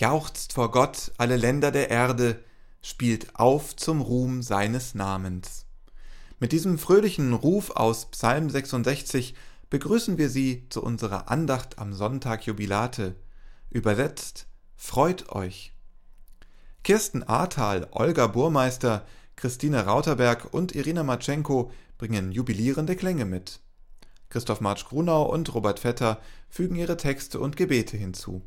Jauchzt vor Gott alle Länder der Erde, spielt auf zum Ruhm seines Namens. Mit diesem fröhlichen Ruf aus Psalm 66 begrüßen wir Sie zu unserer Andacht am Sonntag Jubilate. Übersetzt, freut euch. Kirsten Ahrtal, Olga Burmeister, Christine Rauterberg und Irina Matschenko bringen jubilierende Klänge mit. Christoph Marsch Grunau und Robert Vetter fügen ihre Texte und Gebete hinzu.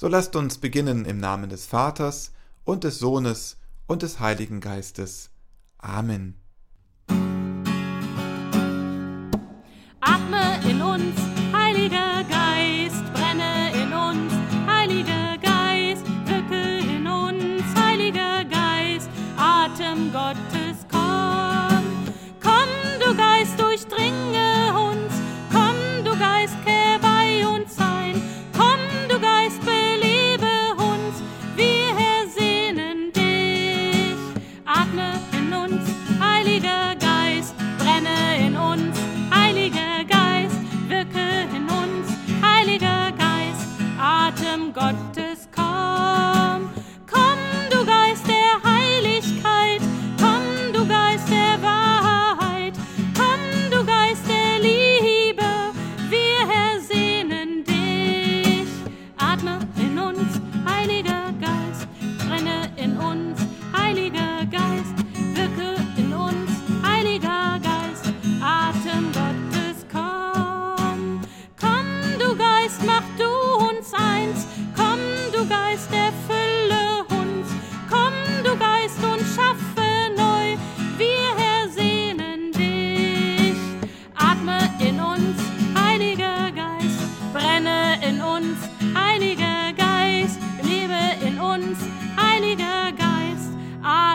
So lasst uns beginnen im Namen des Vaters und des Sohnes und des Heiligen Geistes. Amen. Atme in uns,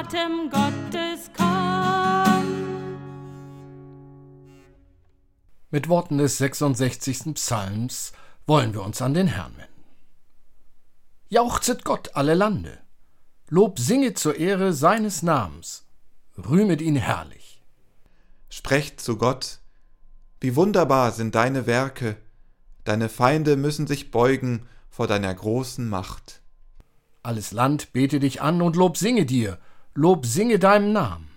Atem Gottes, komm. Mit Worten des 66. Psalms wollen wir uns an den Herrn wenden. Jauchzet Gott alle Lande, Lob singet zur Ehre seines Namens, rühmet ihn herrlich. Sprecht zu Gott, wie wunderbar sind deine Werke, deine Feinde müssen sich beugen vor deiner großen Macht. Alles Land bete dich an und Lob singe dir, Lob singe deinem Namen.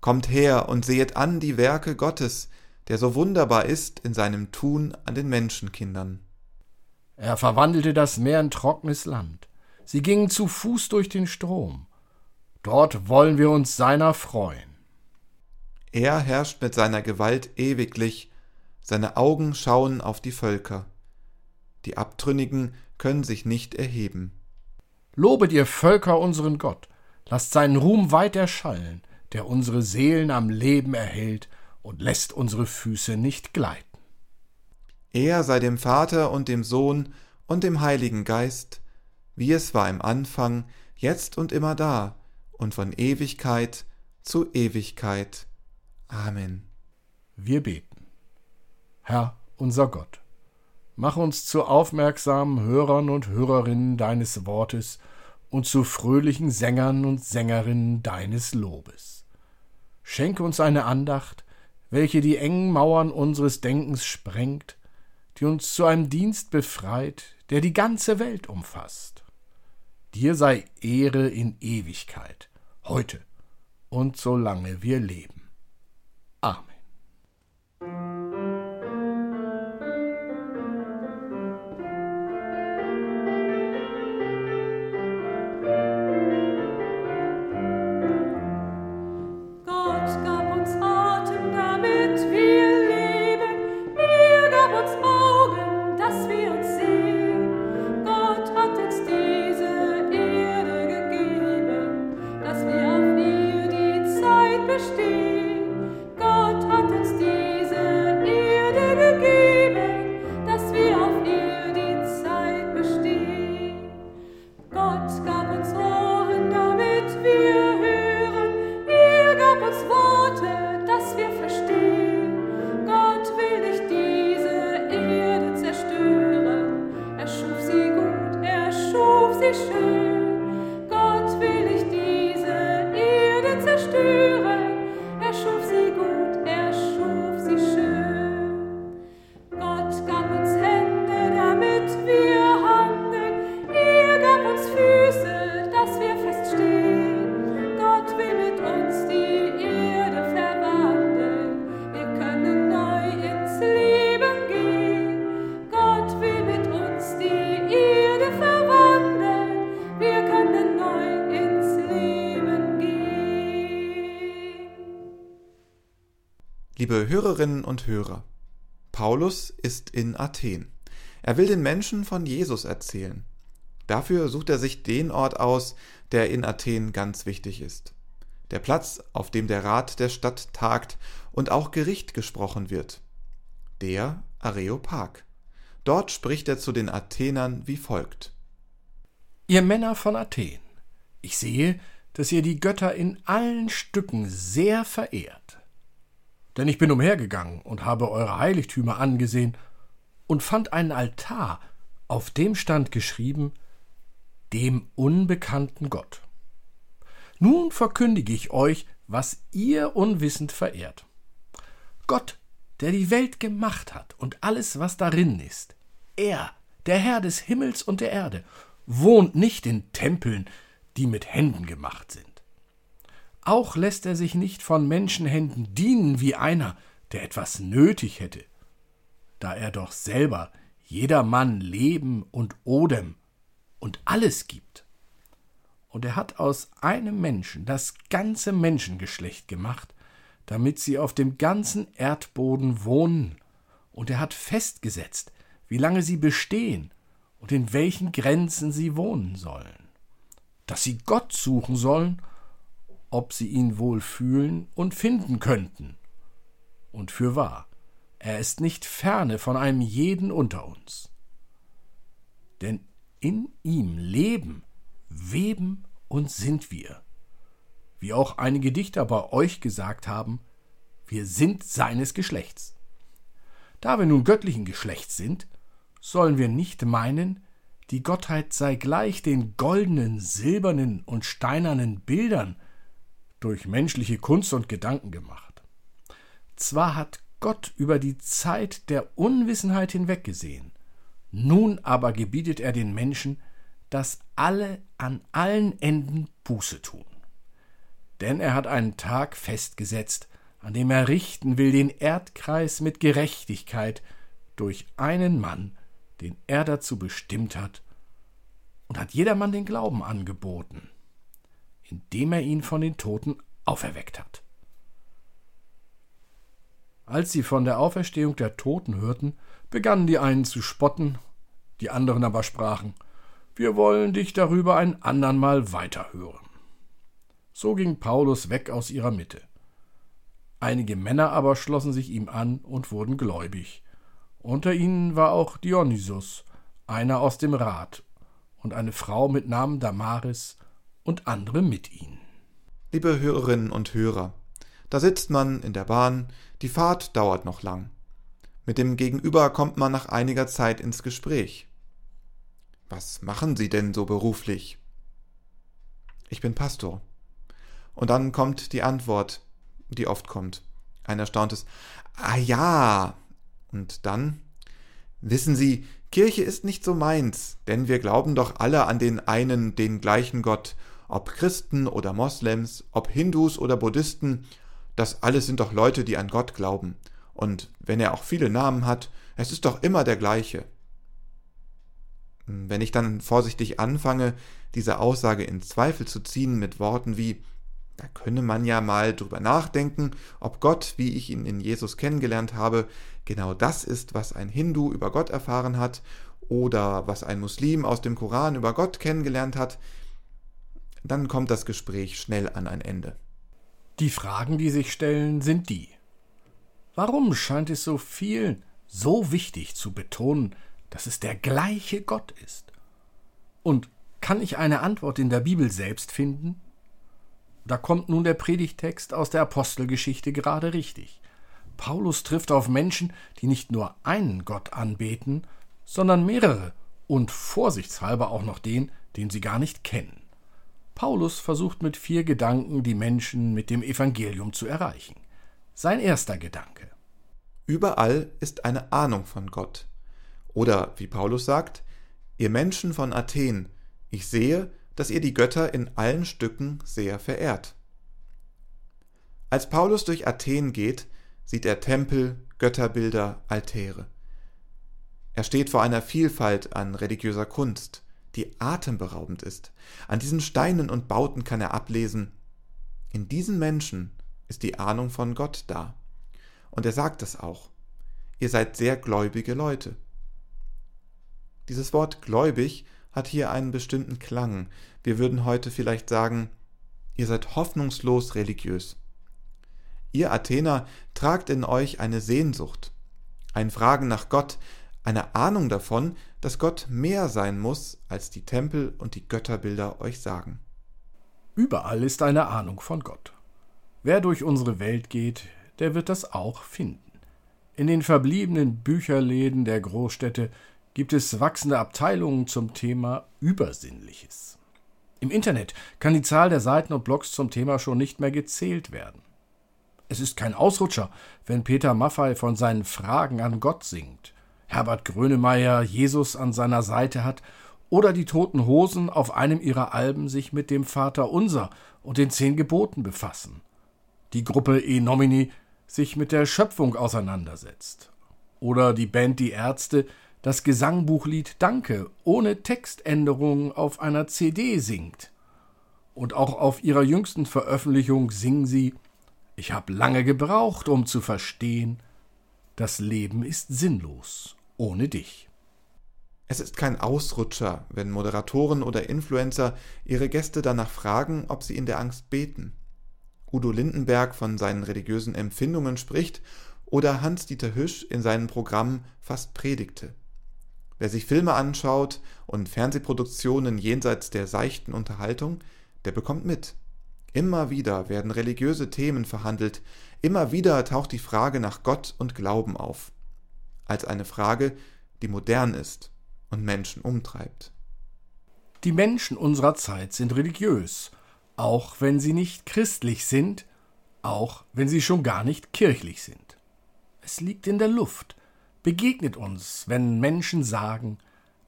Kommt her und sehet an die Werke Gottes, der so wunderbar ist in seinem Tun an den Menschenkindern. Er verwandelte das Meer in trockenes Land. Sie gingen zu Fuß durch den Strom. Dort wollen wir uns seiner freuen. Er herrscht mit seiner Gewalt ewiglich, seine Augen schauen auf die Völker. Die Abtrünnigen können sich nicht erheben. Lobet ihr Völker unseren Gott, lasst seinen Ruhm weit erschallen, der unsere Seelen am Leben erhält und lässt unsere Füße nicht gleiten. Er sei dem Vater und dem Sohn und dem Heiligen Geist, wie es war im Anfang, jetzt und immer da und von Ewigkeit zu Ewigkeit. Amen. Wir beten. Herr unser Gott, mach uns zu aufmerksamen Hörern und Hörerinnen deines Wortes und zu fröhlichen Sängern und Sängerinnen deines Lobes. Schenke uns eine Andacht, welche die engen Mauern unseres Denkens sprengt, die uns zu einem Dienst befreit, der die ganze Welt umfasst. Dir sei Ehre in Ewigkeit, heute und solange wir leben. Amen. Hörerinnen und Hörer, Paulus ist in Athen. Er will den Menschen von Jesus erzählen. Dafür sucht er sich den Ort aus, der in Athen ganz wichtig ist. Der Platz, auf dem der Rat der Stadt tagt und auch Gericht gesprochen wird. Der Areopag. Dort spricht er zu den Athenern wie folgt. Ihr Männer von Athen, ich sehe, dass ihr die Götter in allen Stücken sehr verehrt. Denn ich bin umhergegangen und habe eure Heiligtümer angesehen und fand einen Altar, auf dem stand geschrieben dem unbekannten Gott. Nun verkündige ich euch, was ihr unwissend verehrt. Gott, der die Welt gemacht hat und alles, was darin ist, er, der Herr des Himmels und der Erde, wohnt nicht in Tempeln, die mit Händen gemacht sind. Auch lässt er sich nicht von Menschenhänden dienen wie einer, der etwas nötig hätte, da er doch selber jedermann Leben und Odem und alles gibt. Und er hat aus einem Menschen das ganze Menschengeschlecht gemacht, damit sie auf dem ganzen Erdboden wohnen, und er hat festgesetzt, wie lange sie bestehen und in welchen Grenzen sie wohnen sollen, dass sie Gott suchen sollen, ob sie ihn wohl fühlen und finden könnten. Und für wahr, er ist nicht ferne von einem jeden unter uns. Denn in ihm leben, weben und sind wir. Wie auch einige Dichter bei euch gesagt haben, wir sind seines Geschlechts. Da wir nun göttlichen Geschlechts sind, sollen wir nicht meinen, die Gottheit sei gleich den goldenen, silbernen und steinernen Bildern durch menschliche Kunst und Gedanken gemacht. Zwar hat Gott über die Zeit der Unwissenheit hinweggesehen, nun aber gebietet er den Menschen, dass alle an allen Enden Buße tun. Denn er hat einen Tag festgesetzt, an dem er richten will den Erdkreis mit Gerechtigkeit durch einen Mann, den er dazu bestimmt hat, und hat jedermann den Glauben angeboten, indem er ihn von den Toten auferweckt hat. Als sie von der Auferstehung der Toten hörten, begannen die einen zu spotten, die anderen aber sprachen, wir wollen dich darüber ein andern Mal weiterhören. So ging Paulus weg aus ihrer Mitte. Einige Männer aber schlossen sich ihm an und wurden gläubig. Unter ihnen war auch Dionysus, einer aus dem Rat, und eine Frau mit Namen Damaris und andere mit ihnen. Liebe Hörerinnen und Hörer, da sitzt man in der Bahn, die Fahrt dauert noch lang. Mit dem Gegenüber kommt man nach einiger Zeit ins Gespräch. Was machen Sie denn so beruflich? Ich bin Pastor. Und dann kommt die Antwort, die oft kommt. Ein erstauntes Ah ja. Und dann Wissen Sie, Kirche ist nicht so meins, denn wir glauben doch alle an den einen, den gleichen Gott, ob Christen oder Moslems, ob Hindus oder Buddhisten, das alles sind doch Leute, die an Gott glauben. Und wenn er auch viele Namen hat, es ist doch immer der gleiche. Wenn ich dann vorsichtig anfange, diese Aussage in Zweifel zu ziehen mit Worten wie da könne man ja mal drüber nachdenken, ob Gott, wie ich ihn in Jesus kennengelernt habe, genau das ist, was ein Hindu über Gott erfahren hat oder was ein Muslim aus dem Koran über Gott kennengelernt hat, dann kommt das Gespräch schnell an ein Ende. Die Fragen, die sich stellen, sind die. Warum scheint es so vielen so wichtig zu betonen, dass es der gleiche Gott ist? Und kann ich eine Antwort in der Bibel selbst finden? Da kommt nun der Predigtext aus der Apostelgeschichte gerade richtig. Paulus trifft auf Menschen, die nicht nur einen Gott anbeten, sondern mehrere und vorsichtshalber auch noch den, den sie gar nicht kennen. Paulus versucht mit vier Gedanken die Menschen mit dem Evangelium zu erreichen. Sein erster Gedanke. Überall ist eine Ahnung von Gott. Oder, wie Paulus sagt, ihr Menschen von Athen, ich sehe, dass ihr die Götter in allen Stücken sehr verehrt. Als Paulus durch Athen geht, sieht er Tempel, Götterbilder, Altäre. Er steht vor einer Vielfalt an religiöser Kunst, die atemberaubend ist. An diesen Steinen und Bauten kann er ablesen, in diesen Menschen ist die Ahnung von Gott da. Und er sagt es auch. Ihr seid sehr gläubige Leute. Dieses Wort gläubig hat hier einen bestimmten Klang. Wir würden heute vielleicht sagen, ihr seid hoffnungslos religiös. Ihr Athener tragt in euch eine Sehnsucht, ein Fragen nach Gott, eine Ahnung davon, dass Gott mehr sein muss, als die Tempel und die Götterbilder euch sagen. Überall ist eine Ahnung von Gott. Wer durch unsere Welt geht, der wird das auch finden. In den verbliebenen Bücherläden der Großstädte gibt es wachsende Abteilungen zum Thema Übersinnliches. Im Internet kann die Zahl der Seiten und Blogs zum Thema schon nicht mehr gezählt werden. Es ist kein Ausrutscher, wenn Peter Maffei von seinen Fragen an Gott singt, Herbert Grönemeyer Jesus an seiner Seite hat oder die Toten Hosen auf einem ihrer Alben sich mit dem Vater Unser und den zehn Geboten befassen. Die Gruppe E Nomini sich mit der Schöpfung auseinandersetzt. Oder die Band Die Ärzte das Gesangbuchlied Danke ohne Textänderung auf einer CD singt. Und auch auf ihrer jüngsten Veröffentlichung singen sie Ich hab lange gebraucht, um zu verstehen, das Leben ist sinnlos ohne dich. Es ist kein Ausrutscher, wenn Moderatoren oder Influencer ihre Gäste danach fragen, ob sie in der Angst beten. Udo Lindenberg von seinen religiösen Empfindungen spricht oder Hans-Dieter Hüsch in seinem Programm fast predigte. Wer sich Filme anschaut und Fernsehproduktionen jenseits der seichten Unterhaltung, der bekommt mit. Immer wieder werden religiöse Themen verhandelt, immer wieder taucht die Frage nach Gott und Glauben auf. Als eine Frage, die modern ist und Menschen umtreibt. Die Menschen unserer Zeit sind religiös, auch wenn sie nicht christlich sind, auch wenn sie schon gar nicht kirchlich sind. Es liegt in der Luft, begegnet uns, wenn Menschen sagen,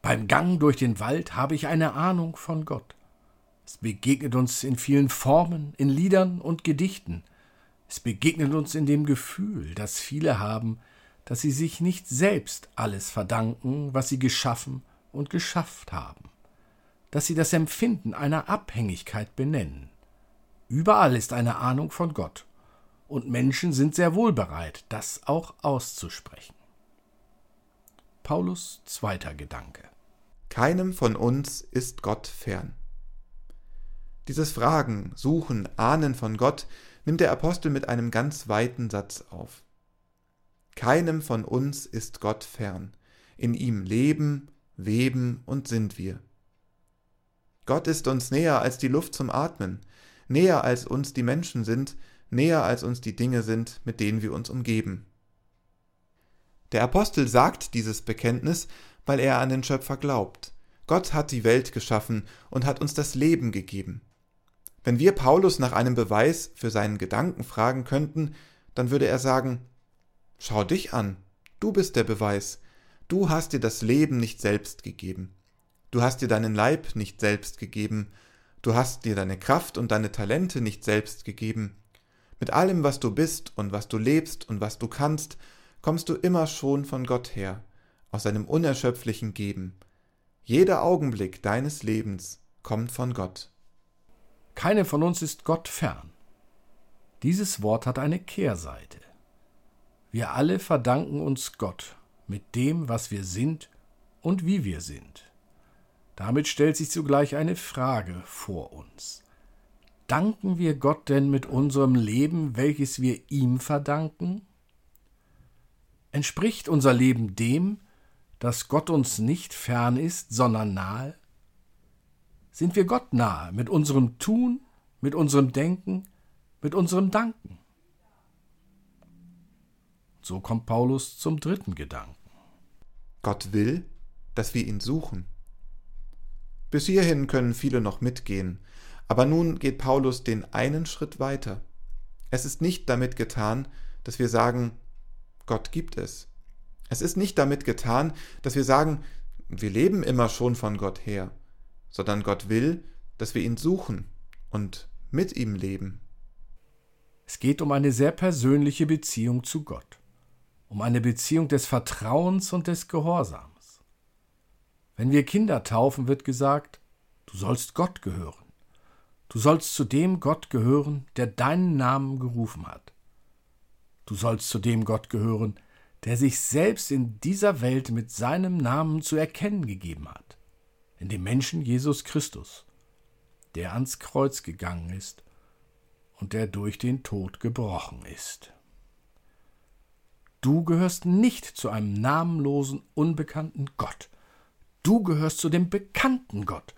beim Gang durch den Wald habe ich eine Ahnung von Gott. Es begegnet uns in vielen Formen, in Liedern und Gedichten. Es begegnet uns in dem Gefühl, das viele haben, dass sie sich nicht selbst alles verdanken, was sie geschaffen und geschafft haben, dass sie das Empfinden einer Abhängigkeit benennen. Überall ist eine Ahnung von Gott, und Menschen sind sehr wohl bereit, das auch auszusprechen. Paulus zweiter Gedanke. Keinem von uns ist Gott fern. Dieses Fragen, Suchen, Ahnen von Gott nimmt der Apostel mit einem ganz weiten Satz auf. Keinem von uns ist Gott fern. In ihm leben, weben und sind wir. Gott ist uns näher als die Luft zum Atmen, näher als uns die Menschen sind, näher als uns die Dinge sind, mit denen wir uns umgeben. Der Apostel sagt dieses Bekenntnis, weil er an den Schöpfer glaubt. Gott hat die Welt geschaffen und hat uns das Leben gegeben. Wenn wir Paulus nach einem Beweis für seinen Gedanken fragen könnten, dann würde er sagen, Schau dich an, du bist der Beweis, du hast dir das Leben nicht selbst gegeben, du hast dir deinen Leib nicht selbst gegeben, du hast dir deine Kraft und deine Talente nicht selbst gegeben. Mit allem, was du bist und was du lebst und was du kannst, kommst du immer schon von Gott her, aus seinem unerschöpflichen Geben. Jeder Augenblick deines Lebens kommt von Gott. Keine von uns ist Gott fern. Dieses Wort hat eine Kehrseite. Wir alle verdanken uns Gott mit dem, was wir sind und wie wir sind. Damit stellt sich zugleich eine Frage vor uns. Danken wir Gott denn mit unserem Leben, welches wir ihm verdanken? Entspricht unser Leben dem, dass Gott uns nicht fern ist, sondern nahe? Sind wir Gott nahe mit unserem Tun, mit unserem Denken, mit unserem Danken? So kommt Paulus zum dritten Gedanken. Gott will, dass wir ihn suchen. Bis hierhin können viele noch mitgehen, aber nun geht Paulus den einen Schritt weiter. Es ist nicht damit getan, dass wir sagen, Gott gibt es. Es ist nicht damit getan, dass wir sagen, wir leben immer schon von Gott her, sondern Gott will, dass wir ihn suchen und mit ihm leben. Es geht um eine sehr persönliche Beziehung zu Gott um eine Beziehung des Vertrauens und des Gehorsams. Wenn wir Kinder taufen, wird gesagt, du sollst Gott gehören. Du sollst zu dem Gott gehören, der deinen Namen gerufen hat. Du sollst zu dem Gott gehören, der sich selbst in dieser Welt mit seinem Namen zu erkennen gegeben hat, in dem Menschen Jesus Christus, der ans Kreuz gegangen ist und der durch den Tod gebrochen ist. Du gehörst nicht zu einem namenlosen, unbekannten Gott. Du gehörst zu dem bekannten Gott,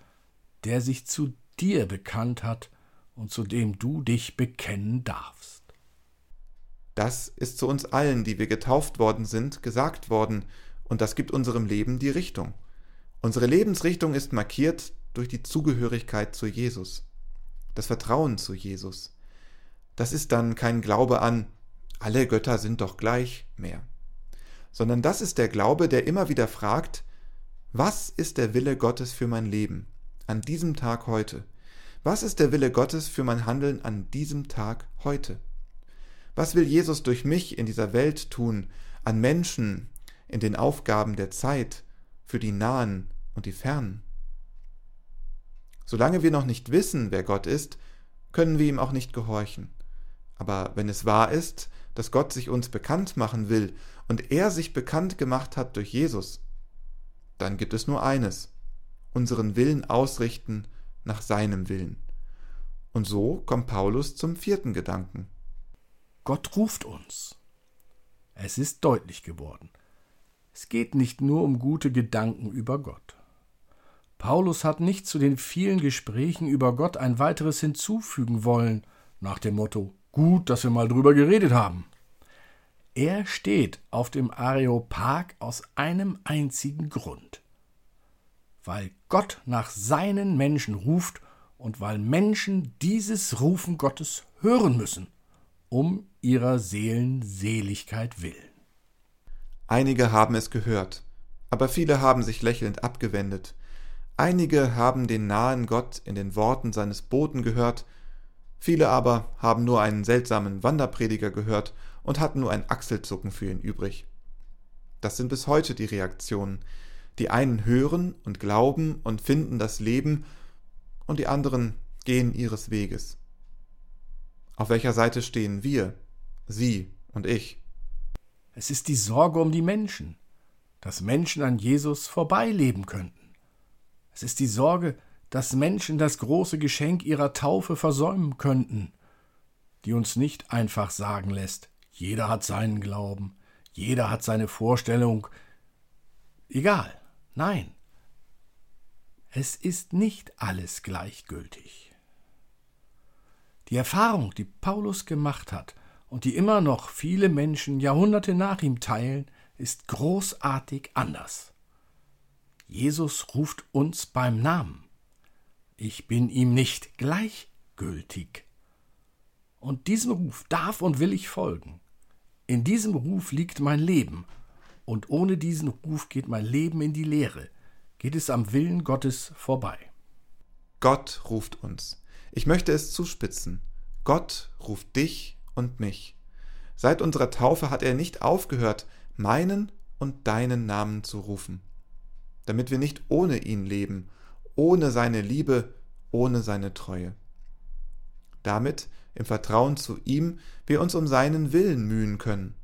der sich zu dir bekannt hat und zu dem du dich bekennen darfst. Das ist zu uns allen, die wir getauft worden sind, gesagt worden, und das gibt unserem Leben die Richtung. Unsere Lebensrichtung ist markiert durch die Zugehörigkeit zu Jesus, das Vertrauen zu Jesus. Das ist dann kein Glaube an, alle Götter sind doch gleich mehr, sondern das ist der Glaube, der immer wieder fragt, was ist der Wille Gottes für mein Leben an diesem Tag heute? Was ist der Wille Gottes für mein Handeln an diesem Tag heute? Was will Jesus durch mich in dieser Welt tun, an Menschen, in den Aufgaben der Zeit, für die Nahen und die Fernen? Solange wir noch nicht wissen, wer Gott ist, können wir ihm auch nicht gehorchen. Aber wenn es wahr ist, dass Gott sich uns bekannt machen will und er sich bekannt gemacht hat durch Jesus, dann gibt es nur eines, unseren Willen ausrichten nach seinem Willen. Und so kommt Paulus zum vierten Gedanken. Gott ruft uns. Es ist deutlich geworden. Es geht nicht nur um gute Gedanken über Gott. Paulus hat nicht zu den vielen Gesprächen über Gott ein weiteres hinzufügen wollen, nach dem Motto Gut, dass wir mal drüber geredet haben. Er steht auf dem Areopag aus einem einzigen Grund. Weil Gott nach seinen Menschen ruft und weil Menschen dieses Rufen Gottes hören müssen, um ihrer Seelen Seligkeit willen. Einige haben es gehört, aber viele haben sich lächelnd abgewendet. Einige haben den nahen Gott in den Worten seines Boten gehört, Viele aber haben nur einen seltsamen Wanderprediger gehört und hatten nur ein Achselzucken für ihn übrig. Das sind bis heute die Reaktionen. Die einen hören und glauben und finden das Leben, und die anderen gehen ihres Weges. Auf welcher Seite stehen wir, Sie und ich? Es ist die Sorge um die Menschen, dass Menschen an Jesus vorbeileben könnten. Es ist die Sorge, dass Menschen das große Geschenk ihrer Taufe versäumen könnten, die uns nicht einfach sagen lässt, jeder hat seinen Glauben, jeder hat seine Vorstellung. Egal, nein. Es ist nicht alles gleichgültig. Die Erfahrung, die Paulus gemacht hat und die immer noch viele Menschen Jahrhunderte nach ihm teilen, ist großartig anders. Jesus ruft uns beim Namen. Ich bin ihm nicht gleichgültig. Und diesem Ruf darf und will ich folgen. In diesem Ruf liegt mein Leben, und ohne diesen Ruf geht mein Leben in die Leere, geht es am Willen Gottes vorbei. Gott ruft uns. Ich möchte es zuspitzen. Gott ruft dich und mich. Seit unserer Taufe hat er nicht aufgehört, meinen und deinen Namen zu rufen, damit wir nicht ohne ihn leben ohne seine Liebe, ohne seine Treue. Damit, im Vertrauen zu ihm, wir uns um seinen Willen mühen können.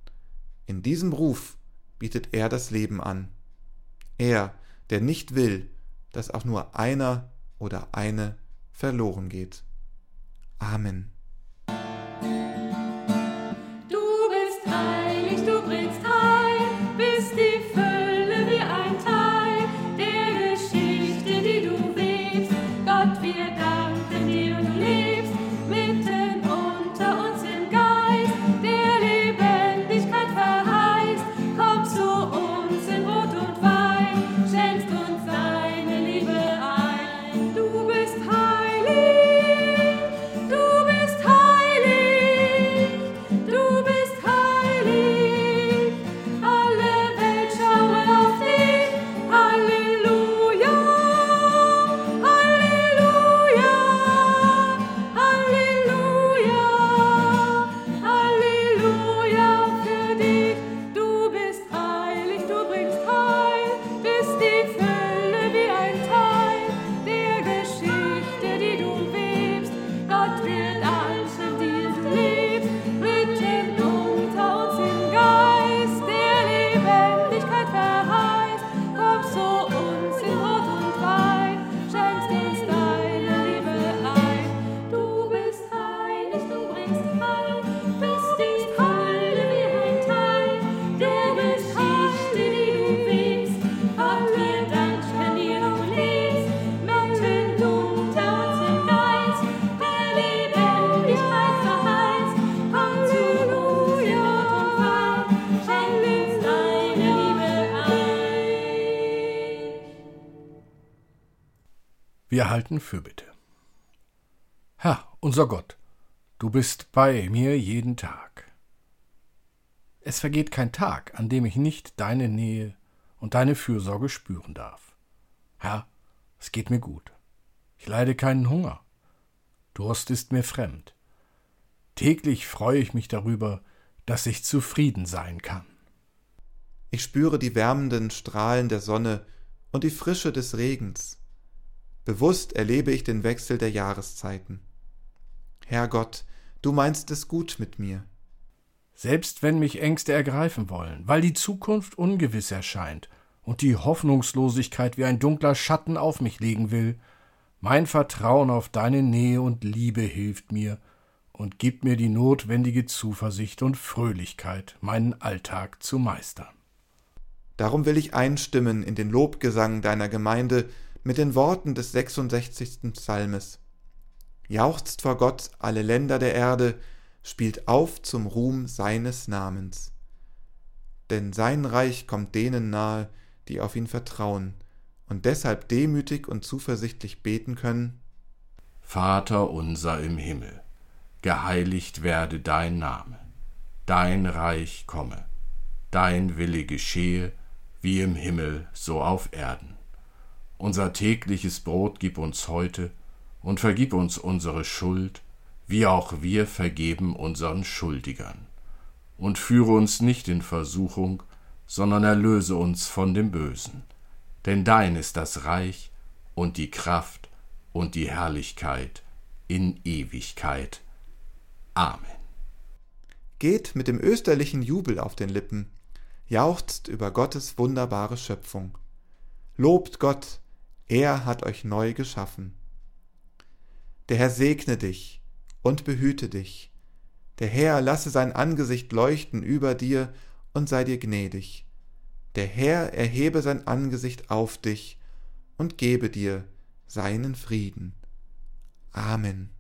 In diesem Ruf bietet er das Leben an. Er, der nicht will, dass auch nur einer oder eine verloren geht. Amen. Wir halten Fürbitte. Herr, unser Gott, du bist bei mir jeden Tag. Es vergeht kein Tag, an dem ich nicht deine Nähe und deine Fürsorge spüren darf. Herr, es geht mir gut. Ich leide keinen Hunger. Durst ist mir fremd. Täglich freue ich mich darüber, dass ich zufrieden sein kann. Ich spüre die wärmenden Strahlen der Sonne und die Frische des Regens. Bewusst erlebe ich den Wechsel der Jahreszeiten. Herr Gott, du meinst es gut mit mir. Selbst wenn mich Ängste ergreifen wollen, weil die Zukunft ungewiss erscheint und die Hoffnungslosigkeit wie ein dunkler Schatten auf mich legen will, mein Vertrauen auf deine Nähe und Liebe hilft mir und gibt mir die notwendige Zuversicht und Fröhlichkeit, meinen Alltag zu meistern. Darum will ich einstimmen in den Lobgesang deiner Gemeinde mit den Worten des 66. Psalmes. Jauchzt vor Gott alle Länder der Erde, spielt auf zum Ruhm seines Namens. Denn sein Reich kommt denen nahe, die auf ihn vertrauen und deshalb demütig und zuversichtlich beten können. Vater unser im Himmel, geheiligt werde dein Name, dein Reich komme, dein Wille geschehe, wie im Himmel so auf Erden. Unser tägliches Brot gib uns heute und vergib uns unsere Schuld, wie auch wir vergeben unseren Schuldigern. Und führe uns nicht in Versuchung, sondern erlöse uns von dem Bösen. Denn dein ist das Reich und die Kraft und die Herrlichkeit in Ewigkeit. Amen. Geht mit dem österlichen Jubel auf den Lippen, jauchzt über Gottes wunderbare Schöpfung. Lobt Gott, er hat euch neu geschaffen. Der Herr segne dich und behüte dich. Der Herr lasse sein Angesicht leuchten über dir und sei dir gnädig. Der Herr erhebe sein Angesicht auf dich und gebe dir seinen Frieden. Amen.